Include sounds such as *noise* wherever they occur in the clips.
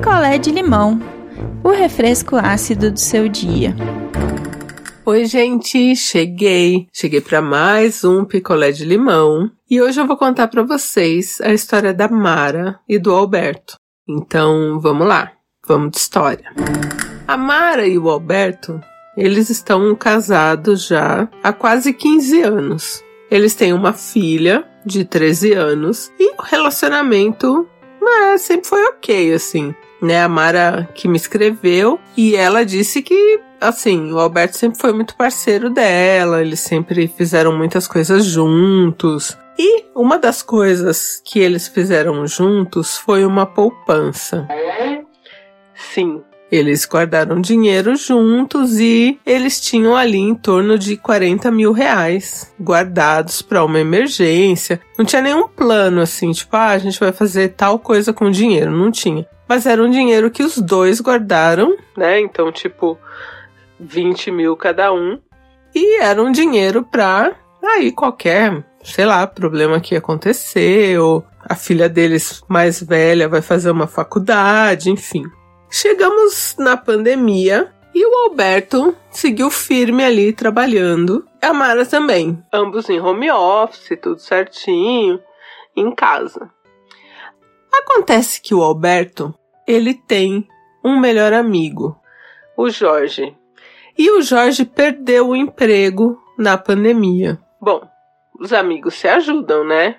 picolé de limão, o refresco ácido do seu dia. Oi, gente, cheguei. Cheguei para mais um picolé de limão e hoje eu vou contar para vocês a história da Mara e do Alberto. Então, vamos lá. Vamos de história. A Mara e o Alberto, eles estão casados já há quase 15 anos. Eles têm uma filha de 13 anos e o relacionamento é, sempre foi ok, assim. Né, a Mara que me escreveu e ela disse que, assim, o Alberto sempre foi muito parceiro dela, eles sempre fizeram muitas coisas juntos. E uma das coisas que eles fizeram juntos foi uma poupança. Sim, eles guardaram dinheiro juntos e eles tinham ali em torno de 40 mil reais guardados para uma emergência. Não tinha nenhum plano assim, tipo, ah, a gente vai fazer tal coisa com dinheiro. Não tinha. Mas era um dinheiro que os dois guardaram, né? Então, tipo, 20 mil cada um. E era um dinheiro para aí qualquer, sei lá, problema que ou a filha deles mais velha vai fazer uma faculdade, enfim. Chegamos na pandemia e o Alberto seguiu firme ali trabalhando. A Mara também. Ambos em home office, tudo certinho, em casa. Acontece que o Alberto, ele tem um melhor amigo, o Jorge. E o Jorge perdeu o emprego na pandemia. Bom, os amigos se ajudam, né?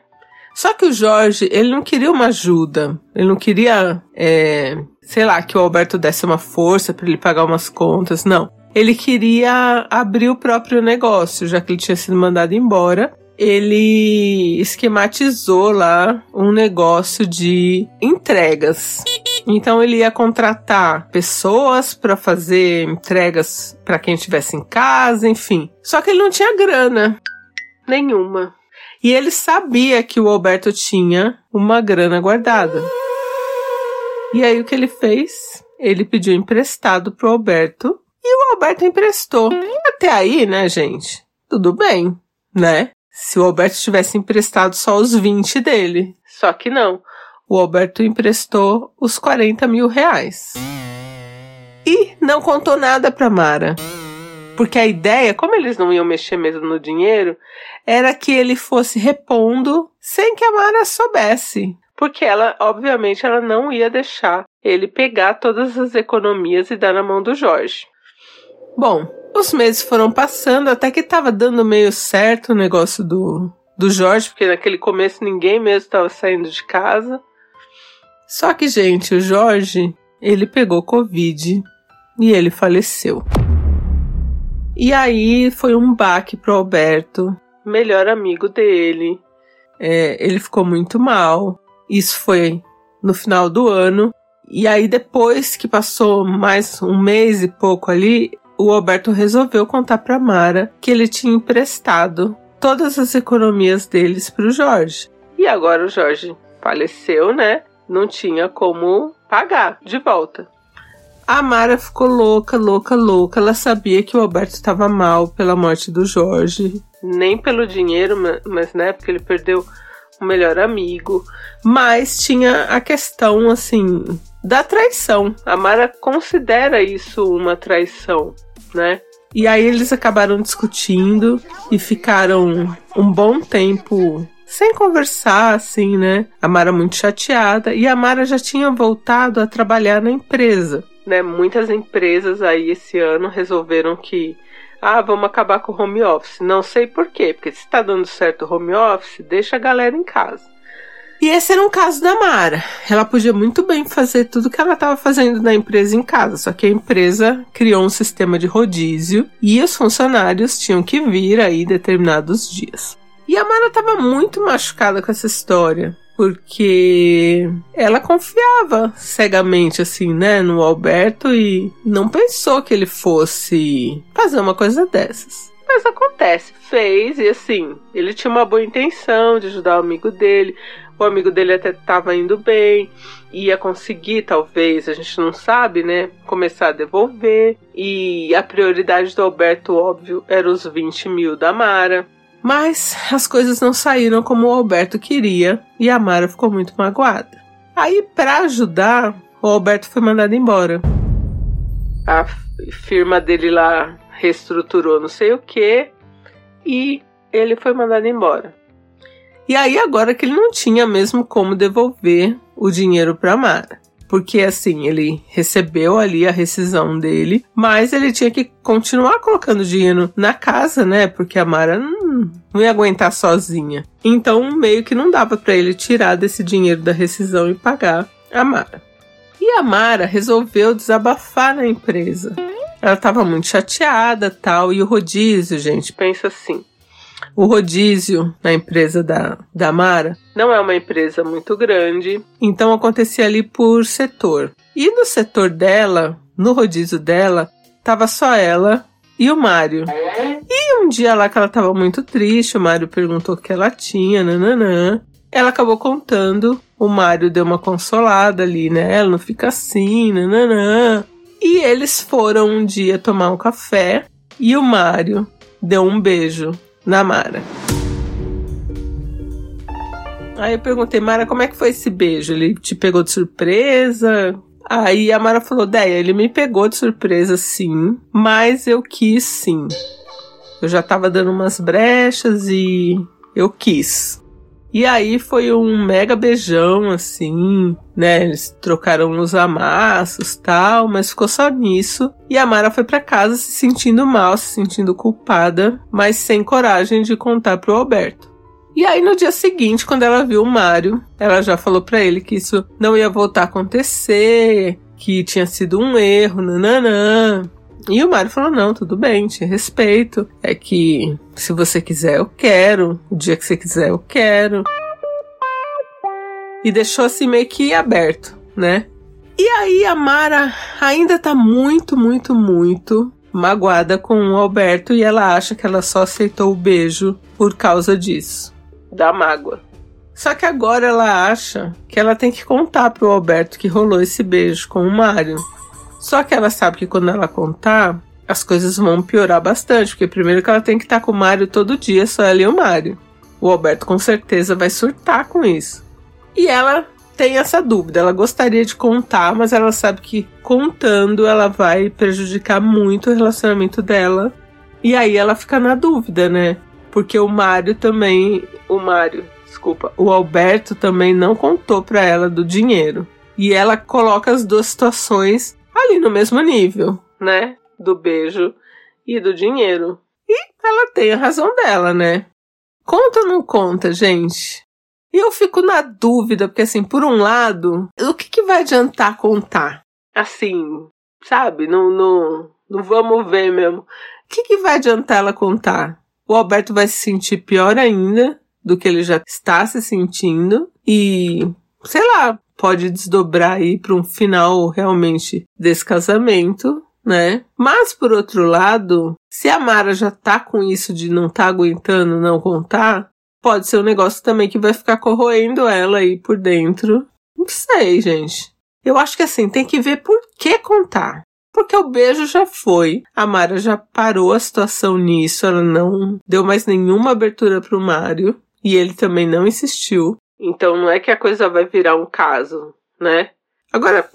Só que o Jorge, ele não queria uma ajuda. Ele não queria, é, sei lá, que o Alberto desse uma força para ele pagar umas contas. Não. Ele queria abrir o próprio negócio, já que ele tinha sido mandado embora. Ele esquematizou lá um negócio de entregas. Então ele ia contratar pessoas para fazer entregas para quem estivesse em casa, enfim. Só que ele não tinha grana nenhuma. E ele sabia que o Alberto tinha uma grana guardada. E aí o que ele fez? Ele pediu emprestado pro Alberto e o Alberto emprestou. Até aí, né, gente? Tudo bem, né? Se o Alberto tivesse emprestado só os 20 dele. Só que não. O Alberto emprestou os 40 mil reais. E não contou nada pra Mara. Porque a ideia, como eles não iam mexer mesmo no dinheiro, era que ele fosse repondo sem que a Mara soubesse. Porque ela, obviamente, ela não ia deixar ele pegar todas as economias e dar na mão do Jorge. Bom, os meses foram passando até que estava dando meio certo o negócio do, do Jorge, porque naquele começo ninguém mesmo estava saindo de casa. Só que, gente, o Jorge, ele pegou Covid e ele faleceu. E aí foi um baque pro Alberto, melhor amigo dele. É, ele ficou muito mal. Isso foi no final do ano. E aí, depois que passou mais um mês e pouco ali, o Alberto resolveu contar para Mara que ele tinha emprestado todas as economias deles para o Jorge. E agora o Jorge faleceu, né? Não tinha como pagar de volta. A Mara ficou louca, louca, louca. Ela sabia que o Alberto estava mal pela morte do Jorge. Nem pelo dinheiro, mas né, porque ele perdeu o melhor amigo. Mas tinha a questão, assim, da traição. A Mara considera isso uma traição, né? E aí eles acabaram discutindo e ficaram um bom tempo sem conversar, assim, né? A Mara muito chateada e a Mara já tinha voltado a trabalhar na empresa né, muitas empresas aí esse ano resolveram que ah, vamos acabar com o home office. Não sei por quê, porque se está dando certo o home office, deixa a galera em casa. E esse era um caso da Mara. Ela podia muito bem fazer tudo que ela estava fazendo na empresa em casa, só que a empresa criou um sistema de rodízio e os funcionários tinham que vir aí determinados dias. E a Mara estava muito machucada com essa história, porque ela confiava cegamente assim, né, no Alberto e não pensou que ele fosse fazer uma coisa dessas. Mas acontece, fez e assim, ele tinha uma boa intenção de ajudar o amigo dele. O amigo dele até estava indo bem, ia conseguir, talvez, a gente não sabe, né? Começar a devolver. E a prioridade do Alberto, óbvio, era os 20 mil da Mara. Mas as coisas não saíram como o Alberto queria e a Mara ficou muito magoada. Aí, para ajudar, o Alberto foi mandado embora. A firma dele lá reestruturou não sei o que e ele foi mandado embora. E aí agora que ele não tinha mesmo como devolver o dinheiro para Mara. Porque assim, ele recebeu ali a rescisão dele, mas ele tinha que continuar colocando dinheiro na casa, né? Porque a Mara não, ia aguentar sozinha. Então, meio que não dava para ele tirar desse dinheiro da rescisão e pagar a Mara. E a Mara resolveu desabafar na empresa. Ela estava muito chateada, tal, e o rodízio, gente, pensa assim. O rodízio na empresa da, da Mara não é uma empresa muito grande, então acontecia ali por setor. E no setor dela, no rodízio dela, tava só ela e o Mário. E um dia lá que ela tava muito triste, o Mário perguntou o que ela tinha, nananã. Ela acabou contando, o Mário deu uma consolada ali, né? Ela não fica assim, nananã. E eles foram um dia tomar um café e o Mário deu um beijo na Mara. Aí eu perguntei, Mara, como é que foi esse beijo? Ele te pegou de surpresa? Aí a Mara falou, Deia, ele me pegou de surpresa sim, mas eu quis sim. Eu já tava dando umas brechas e eu quis. E aí foi um mega beijão, assim, né? Eles trocaram os amassos tal, mas ficou só nisso. E a Mara foi para casa se sentindo mal, se sentindo culpada, mas sem coragem de contar pro Alberto. E aí no dia seguinte, quando ela viu o Mário, ela já falou para ele que isso não ia voltar a acontecer, que tinha sido um erro, nananã. E o Mário falou: não, tudo bem, te respeito. É que se você quiser, eu quero. O dia que você quiser, eu quero. E deixou assim meio que aberto, né? E aí a Mara ainda tá muito, muito, muito magoada com o Alberto e ela acha que ela só aceitou o beijo por causa disso, da mágoa. Só que agora ela acha que ela tem que contar pro Alberto que rolou esse beijo com o Mário. Só que ela sabe que quando ela contar, as coisas vão piorar bastante, porque primeiro que ela tem que estar com o Mário todo dia, só ela e o Mário. O Alberto com certeza vai surtar com isso. E ela tem essa dúvida, ela gostaria de contar, mas ela sabe que contando ela vai prejudicar muito o relacionamento dela. E aí ela fica na dúvida, né? Porque o Mário também, o Mário, desculpa, o Alberto também não contou para ela do dinheiro. E ela coloca as duas situações ali no mesmo nível, né? Do beijo e do dinheiro. E ela tem a razão dela, né? Conta ou não conta, gente? E eu fico na dúvida, porque assim, por um lado, o que, que vai adiantar contar? Assim, sabe? Não, não, não vamos ver mesmo. O que, que vai adiantar ela contar? O Alberto vai se sentir pior ainda do que ele já está se sentindo. E, sei lá, pode desdobrar aí para um final realmente desse casamento, né? Mas por outro lado, se a Mara já tá com isso de não tá aguentando não contar, pode ser um negócio também que vai ficar corroendo ela aí por dentro. Não sei, gente. Eu acho que assim, tem que ver por que contar. Porque o beijo já foi, a Mara já parou a situação nisso, ela não deu mais nenhuma abertura pro Mário e ele também não insistiu. Então não é que a coisa vai virar um caso, né? Agora,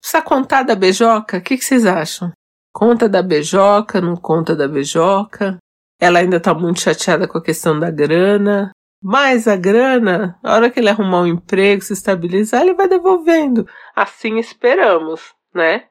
precisa contar da beijoca? O que, que vocês acham? Conta da beijoca, não conta da beijoca? Ela ainda tá muito chateada com a questão da grana. Mas a grana, a hora que ele arrumar um emprego, se estabilizar, ele vai devolvendo. Assim esperamos, né?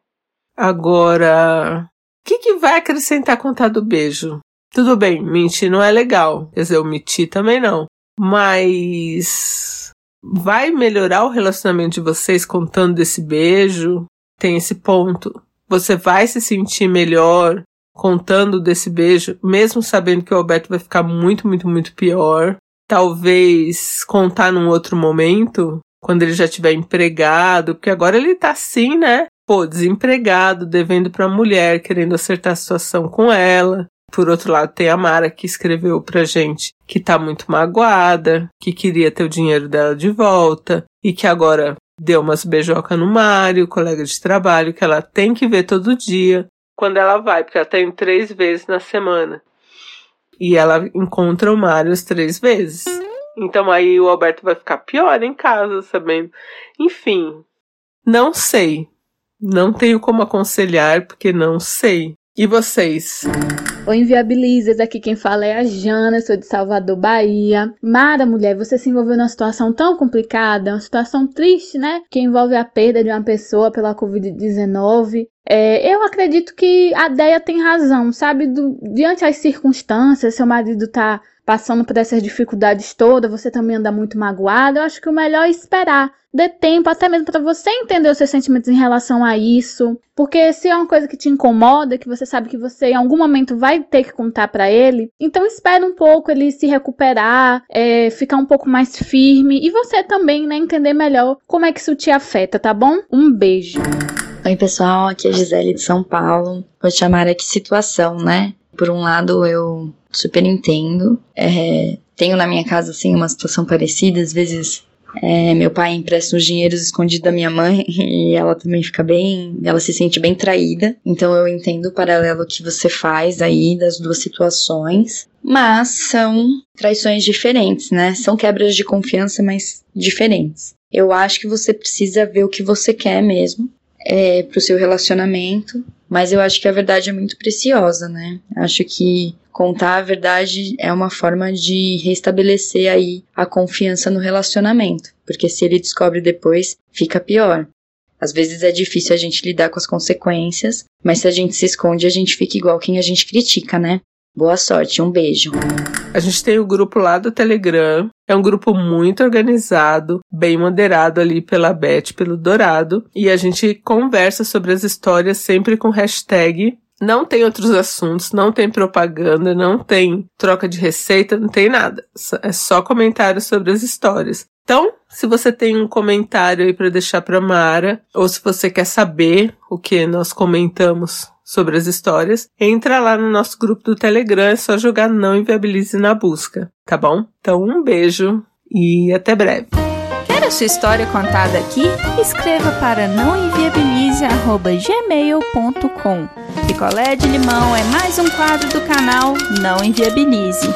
Agora, o que, que vai acrescentar contar do beijo? Tudo bem, mentir não é legal. Quer dizer, omitir também não. Mas vai melhorar o relacionamento de vocês contando desse beijo? Tem esse ponto. Você vai se sentir melhor contando desse beijo, mesmo sabendo que o Alberto vai ficar muito, muito, muito pior. Talvez contar num outro momento, quando ele já estiver empregado, porque agora ele tá assim, né? Pô, desempregado, devendo pra mulher, querendo acertar a situação com ela. Por outro lado, tem a Mara que escreveu pra gente que tá muito magoada, que queria ter o dinheiro dela de volta e que agora deu umas beijocas no Mário, colega de trabalho, que ela tem que ver todo dia quando ela vai, porque ela tem tá três vezes na semana. E ela encontra o Mário as três vezes. Então aí o Alberto vai ficar pior em casa, sabendo. Enfim, Não sei. Não tenho como aconselhar porque não sei. E vocês? O Inviabilizas, aqui quem fala é a Jana, sou de Salvador, Bahia. Mara, mulher, você se envolveu numa situação tão complicada, uma situação triste, né? Que envolve a perda de uma pessoa pela Covid-19. É, eu acredito que a Deia tem razão, sabe? Do, diante das circunstâncias, seu marido tá passando por essas dificuldades todas, você também anda muito magoado. Eu acho que o melhor é esperar dê tempo até mesmo para você entender os seus sentimentos em relação a isso, porque se é uma coisa que te incomoda, que você sabe que você em algum momento vai ter que contar para ele, então espere um pouco ele se recuperar, é, ficar um pouco mais firme e você também, né, entender melhor como é que isso te afeta, tá bom? Um beijo. Oi pessoal, aqui é a Gisele de São Paulo. Vou chamar aqui situação, né? Por um lado eu super entendo, é, tenho na minha casa assim uma situação parecida, às vezes é, meu pai empresta os dinheiros escondidos da minha mãe *laughs* e ela também fica bem, ela se sente bem traída. Então eu entendo o paralelo que você faz aí das duas situações, mas são traições diferentes, né? São quebras de confiança, mas diferentes. Eu acho que você precisa ver o que você quer mesmo é, pro seu relacionamento, mas eu acho que a verdade é muito preciosa, né? Acho que contar a verdade é uma forma de restabelecer aí a confiança no relacionamento, porque se ele descobre depois, fica pior. Às vezes é difícil a gente lidar com as consequências, mas se a gente se esconde, a gente fica igual quem a gente critica, né? Boa sorte, um beijo. A gente tem o grupo lá do Telegram. É um grupo muito organizado, bem moderado ali pela Beth, pelo Dourado. E a gente conversa sobre as histórias sempre com hashtag não tem outros assuntos, não tem propaganda, não tem troca de receita, não tem nada. É só comentários sobre as histórias. Então, se você tem um comentário aí para deixar para Mara, ou se você quer saber o que nós comentamos sobre as histórias, entra lá no nosso grupo do Telegram, é só jogar não inviabilize na busca, tá bom? Então, um beijo e até breve a sua história contada aqui, escreva para nãoenviabilize.gmail.com Picolé de limão é mais um quadro do canal Não Enviabilize.